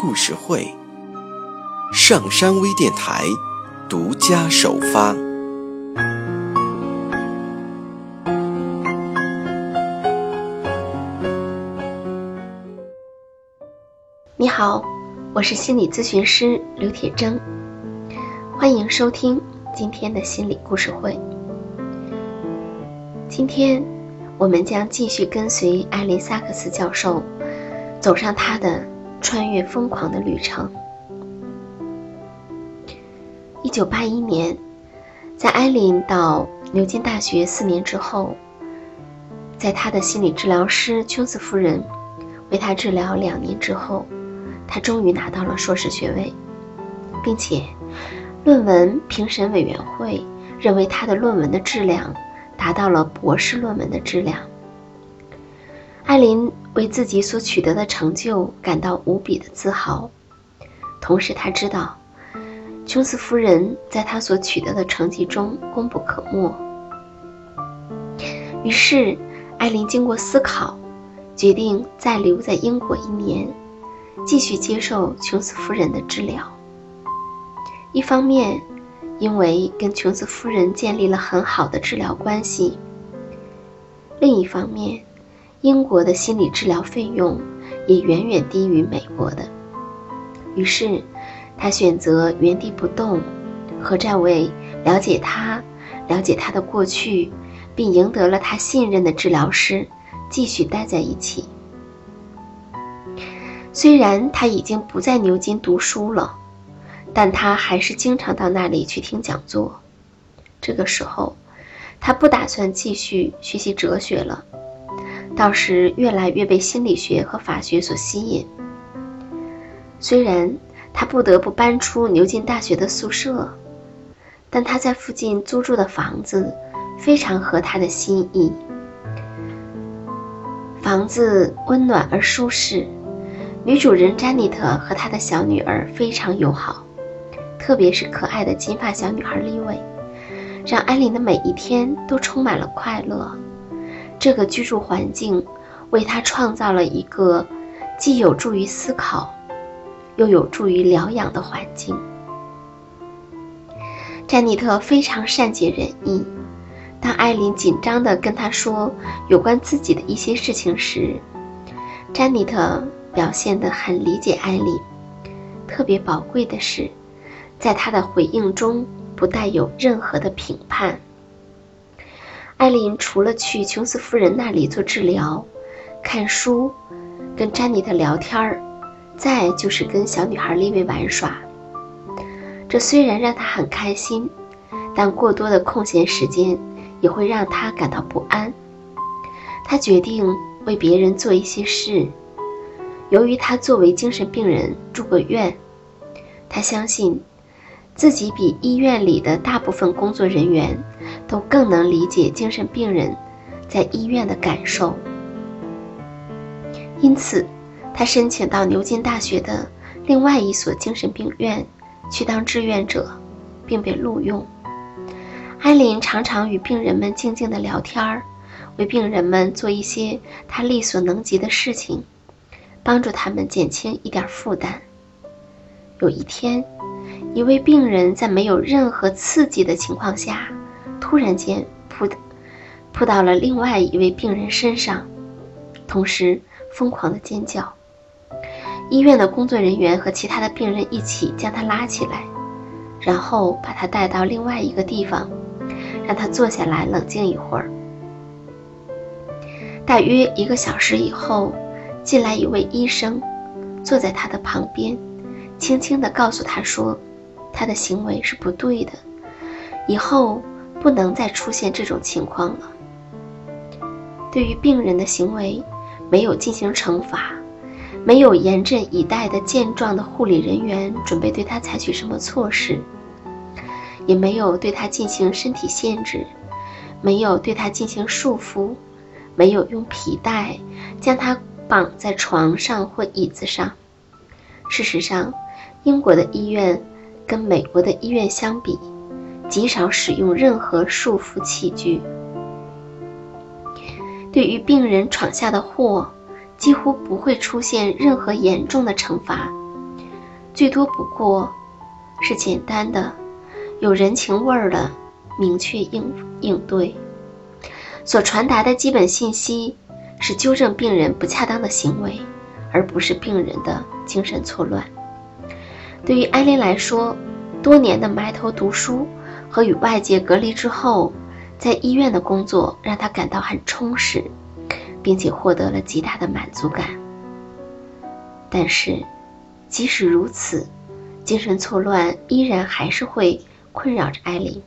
故事会，上山微电台独家首发。你好，我是心理咨询师刘铁铮，欢迎收听今天的心理故事会。今天。我们将继续跟随艾琳·萨克斯教授，走上他的穿越疯狂的旅程。一九八一年，在艾琳到牛津大学四年之后，在他的心理治疗师琼斯夫人为他治疗两年之后，他终于拿到了硕士学位，并且论文评审委员会认为他的论文的质量。达到了博士论文的质量。艾琳为自己所取得的成就感到无比的自豪，同时她知道，琼斯夫人在她所取得的成绩中功不可没。于是，艾琳经过思考，决定再留在英国一年，继续接受琼斯夫人的治疗。一方面，因为跟琼斯夫人建立了很好的治疗关系。另一方面，英国的心理治疗费用也远远低于美国的。于是，他选择原地不动，和占位了解他、了解他的过去，并赢得了他信任的治疗师继续待在一起。虽然他已经不在牛津读书了。但他还是经常到那里去听讲座。这个时候，他不打算继续学习哲学了，倒是越来越被心理学和法学所吸引。虽然他不得不搬出牛津大学的宿舍，但他在附近租住的房子非常合他的心意。房子温暖而舒适，女主人詹妮特和她的小女儿非常友好。特别是可爱的金发小女孩丽薇，让艾琳的每一天都充满了快乐。这个居住环境为他创造了一个既有助于思考，又有助于疗养的环境。詹妮特非常善解人意。当艾琳紧张地跟她说有关自己的一些事情时，詹妮特表现得很理解艾琳。特别宝贵的是。在他的回应中不带有任何的评判。艾琳除了去琼斯夫人那里做治疗、看书、跟詹妮特聊天儿，再就是跟小女孩丽薇玩耍。这虽然让她很开心，但过多的空闲时间也会让她感到不安。她决定为别人做一些事。由于她作为精神病人住过院，她相信。自己比医院里的大部分工作人员都更能理解精神病人在医院的感受，因此，他申请到牛津大学的另外一所精神病院去当志愿者，并被录用。艾琳常常与病人们静静的聊天儿，为病人们做一些他力所能及的事情，帮助他们减轻一点负担。有一天。一位病人在没有任何刺激的情况下，突然间扑的扑到了另外一位病人身上，同时疯狂的尖叫。医院的工作人员和其他的病人一起将他拉起来，然后把他带到另外一个地方，让他坐下来冷静一会儿。大约一个小时以后，进来一位医生，坐在他的旁边，轻轻地告诉他说。他的行为是不对的，以后不能再出现这种情况了。对于病人的行为，没有进行惩罚，没有严阵以待的健壮的护理人员准备对他采取什么措施，也没有对他进行身体限制，没有对他进行束缚，没有用皮带将他绑在床上或椅子上。事实上，英国的医院跟美国的医院相比，极少使用任何束缚器具。对于病人闯下的祸，几乎不会出现任何严重的惩罚，最多不过是简单的、有人情味儿的明确应应对。所传达的基本信息是纠正病人不恰当的行为，而不是病人的精神错乱。对于艾琳来说，多年的埋头读书和与外界隔离之后，在医院的工作让他感到很充实。并且获得了极大的满足感。但是，即使如此，精神错乱依然还是会困扰着艾琳。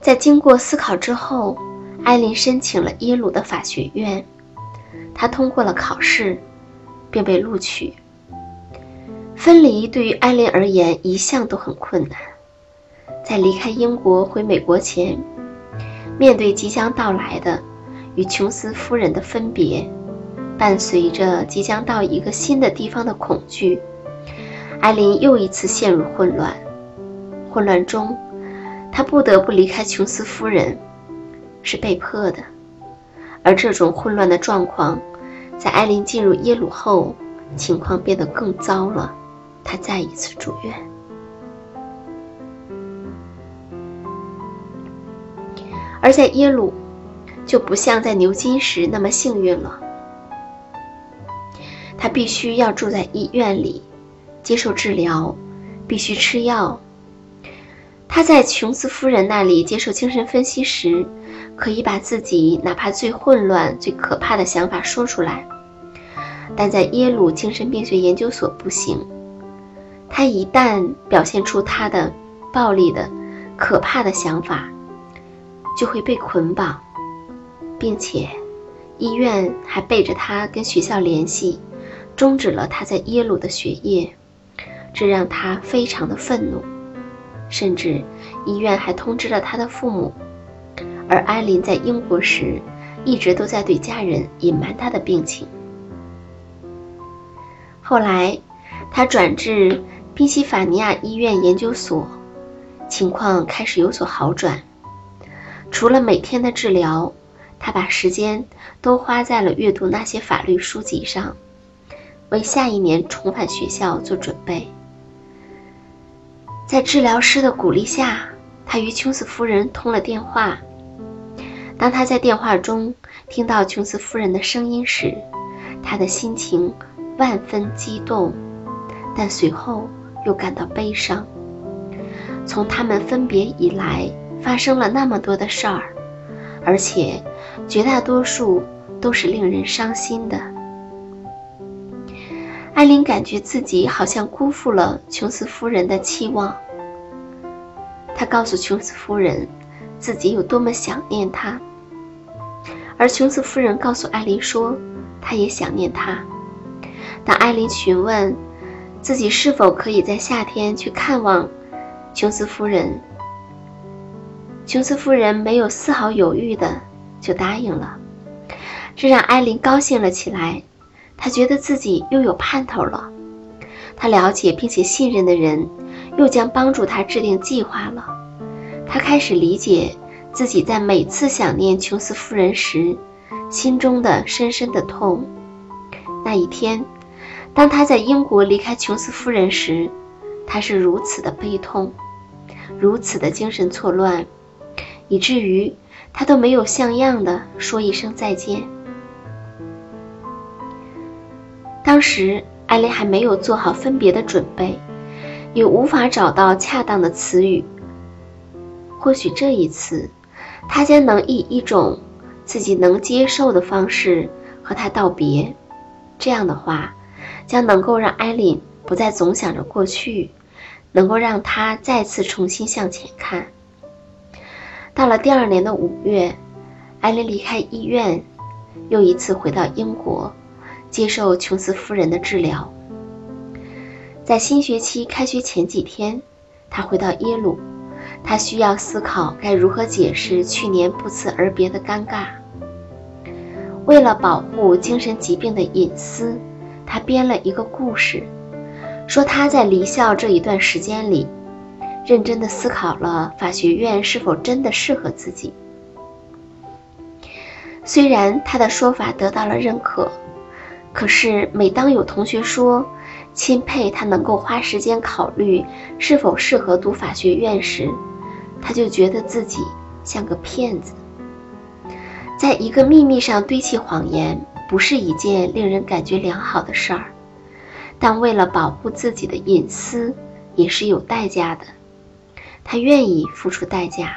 在经过思考之后，艾琳申请了耶鲁的法学院，她通过了考试，并被录取。分离对于艾琳而言一向都很困难。在离开英国回美国前，面对即将到来的。与琼斯夫人的分别，伴随着即将到一个新的地方的恐惧，艾琳又一次陷入混乱。混乱中，她不得不离开琼斯夫人，是被迫的。而这种混乱的状况，在艾琳进入耶鲁后，情况变得更糟了。他再一次住院，而在耶鲁。就不像在牛津时那么幸运了。他必须要住在医院里，接受治疗，必须吃药。他在琼斯夫人那里接受精神分析时，可以把自己哪怕最混乱、最可怕的想法说出来，但在耶鲁精神病学研究所不行。他一旦表现出他的暴力的、可怕的想法，就会被捆绑。并且，医院还背着他跟学校联系，终止了他在耶鲁的学业，这让他非常的愤怒。甚至，医院还通知了他的父母。而艾琳在英国时，一直都在对家人隐瞒他的病情。后来，他转至宾夕法尼亚医院研究所，情况开始有所好转。除了每天的治疗。他把时间都花在了阅读那些法律书籍上，为下一年重返学校做准备。在治疗师的鼓励下，他与琼斯夫人通了电话。当他在电话中听到琼斯夫人的声音时，他的心情万分激动，但随后又感到悲伤。从他们分别以来，发生了那么多的事儿。而且，绝大多数都是令人伤心的。艾琳感觉自己好像辜负了琼斯夫人的期望。她告诉琼斯夫人，自己有多么想念她，而琼斯夫人告诉艾琳说，她也想念他。当艾琳询问自己是否可以在夏天去看望琼斯夫人，琼斯夫人没有丝毫犹豫的就答应了，这让艾琳高兴了起来。她觉得自己又有盼头了。她了解并且信任的人又将帮助她制定计划了。她开始理解自己在每次想念琼斯夫人时心中的深深的痛。那一天，当他在英国离开琼斯夫人时，他是如此的悲痛，如此的精神错乱。以至于他都没有像样的说一声再见。当时艾琳还没有做好分别的准备，也无法找到恰当的词语。或许这一次，他将能以一种自己能接受的方式和他道别。这样的话，将能够让艾琳不再总想着过去，能够让她再次重新向前看。到了第二年的五月，艾琳离开医院，又一次回到英国，接受琼斯夫人的治疗。在新学期开学前几天，他回到耶鲁，他需要思考该如何解释去年不辞而别的尴尬。为了保护精神疾病的隐私，他编了一个故事，说他在离校这一段时间里，认真的思考了法学院是否真的适合自己。虽然他的说法得到了认可，可是每当有同学说钦佩他能够花时间考虑是否适合读法学院时，他就觉得自己像个骗子。在一个秘密上堆砌谎言，不是一件令人感觉良好的事儿，但为了保护自己的隐私，也是有代价的。他愿意付出代价。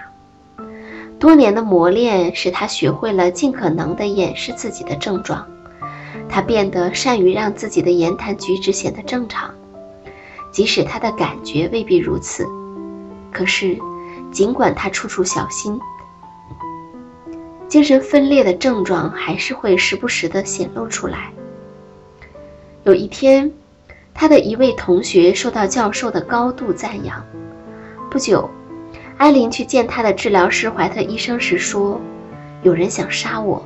多年的磨练使他学会了尽可能地掩饰自己的症状，他变得善于让自己的言谈举止显得正常，即使他的感觉未必如此。可是，尽管他处处小心，精神分裂的症状还是会时不时地显露出来。有一天，他的一位同学受到教授的高度赞扬。不久。艾琳去见他的治疗师怀特医生时说：“有人想杀我，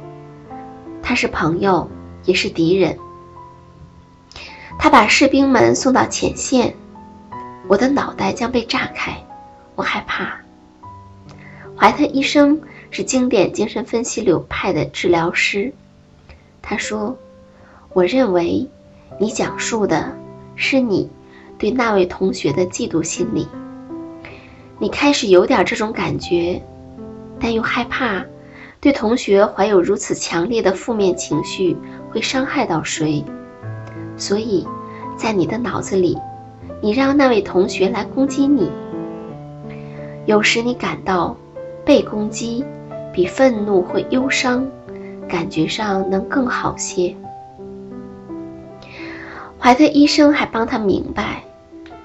他是朋友，也是敌人。他把士兵们送到前线，我的脑袋将被炸开，我害怕。”怀特医生是经典精神分析流派的治疗师，他说：“我认为你讲述的是你对那位同学的嫉妒心理。”你开始有点这种感觉，但又害怕对同学怀有如此强烈的负面情绪会伤害到谁，所以，在你的脑子里，你让那位同学来攻击你。有时你感到被攻击比愤怒或忧伤感觉上能更好些。怀特医生还帮他明白，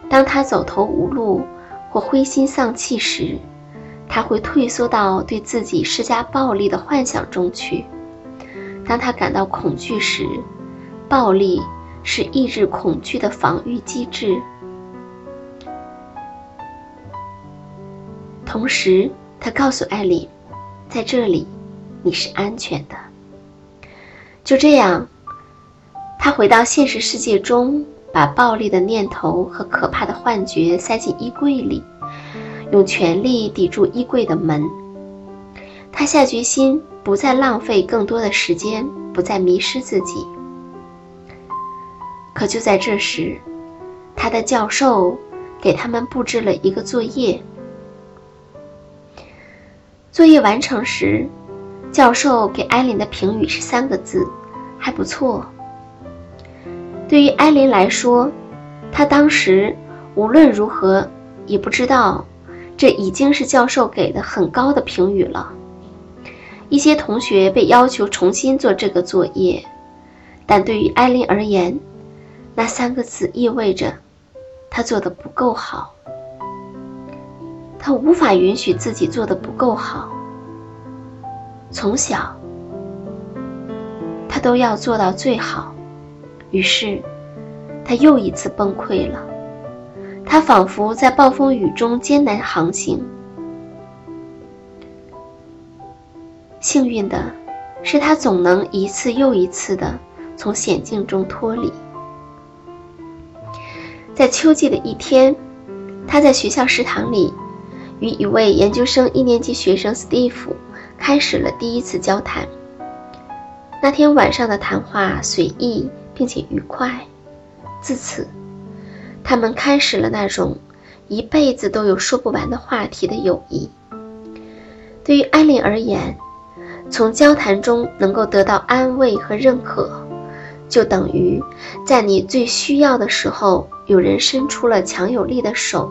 当他走投无路。或灰心丧气时，他会退缩到对自己施加暴力的幻想中去。当他感到恐惧时，暴力是抑制恐惧的防御机制。同时，他告诉艾琳，在这里你是安全的。就这样，他回到现实世界中。把暴力的念头和可怕的幻觉塞进衣柜里，用全力抵住衣柜的门。他下决心不再浪费更多的时间，不再迷失自己。可就在这时，他的教授给他们布置了一个作业。作业完成时，教授给艾琳的评语是三个字：还不错。对于艾琳来说，她当时无论如何也不知道，这已经是教授给的很高的评语了。一些同学被要求重新做这个作业，但对于艾琳而言，那三个字意味着她做的不够好。他无法允许自己做的不够好。从小，他都要做到最好。于是，他又一次崩溃了。他仿佛在暴风雨中艰难航行。幸运的是，他总能一次又一次的从险境中脱离。在秋季的一天，他在学校食堂里与一位研究生一年级学生斯蒂夫开始了第一次交谈。那天晚上的谈话随意。并且愉快。自此，他们开始了那种一辈子都有说不完的话题的友谊。对于艾琳而言，从交谈中能够得到安慰和认可，就等于在你最需要的时候，有人伸出了强有力的手，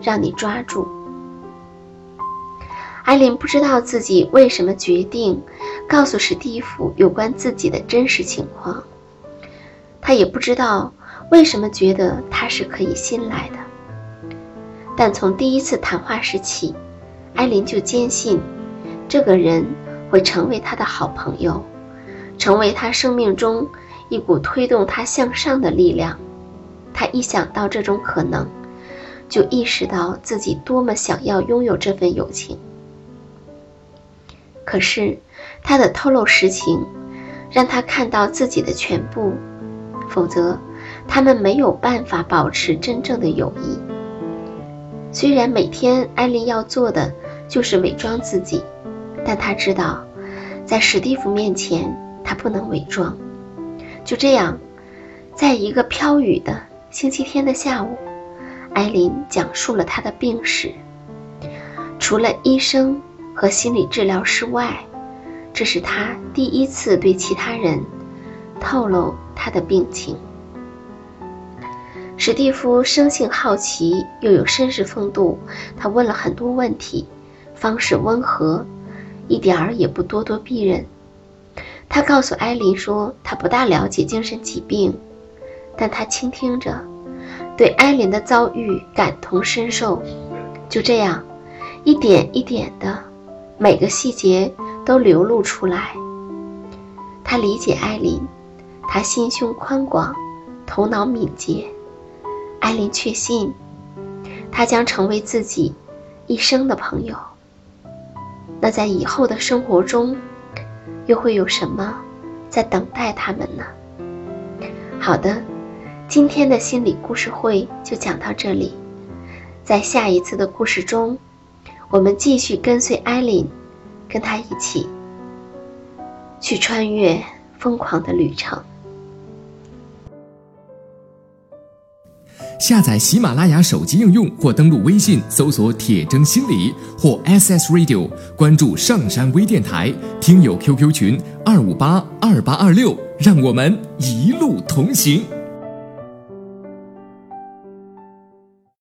让你抓住。艾琳不知道自己为什么决定告诉史蒂夫有关自己的真实情况。他也不知道为什么觉得他是可以信赖的，但从第一次谈话时起，艾琳就坚信，这个人会成为他的好朋友，成为他生命中一股推动他向上的力量。他一想到这种可能，就意识到自己多么想要拥有这份友情。可是，他的透露实情，让他看到自己的全部，否则，他们没有办法保持真正的友谊。虽然每天艾琳要做的就是伪装自己，但他知道，在史蒂夫面前，他不能伪装。就这样，在一个飘雨的。星期天的下午，艾琳讲述了她的病史。除了医生和心理治疗师外，这是他第一次对其他人透露他的病情。史蒂夫生性好奇，又有绅士风度，他问了很多问题，方式温和，一点儿也不咄咄逼人。他告诉艾琳说，他不大了解精神疾病。但他倾听着，对艾琳的遭遇感同身受，就这样，一点一点的，每个细节都流露出来。他理解艾琳，他心胸宽广，头脑敏捷。艾琳确信，他将成为自己一生的朋友。那在以后的生活中，又会有什么在等待他们呢？好的。今天的心理故事会就讲到这里，在下一次的故事中，我们继续跟随艾琳，跟她一起去穿越疯狂的旅程。下载喜马拉雅手机应用或登录微信搜索“铁铮心理”或 SS Radio，关注上山微电台听友 QQ 群二五八二八二六，让我们一路同行。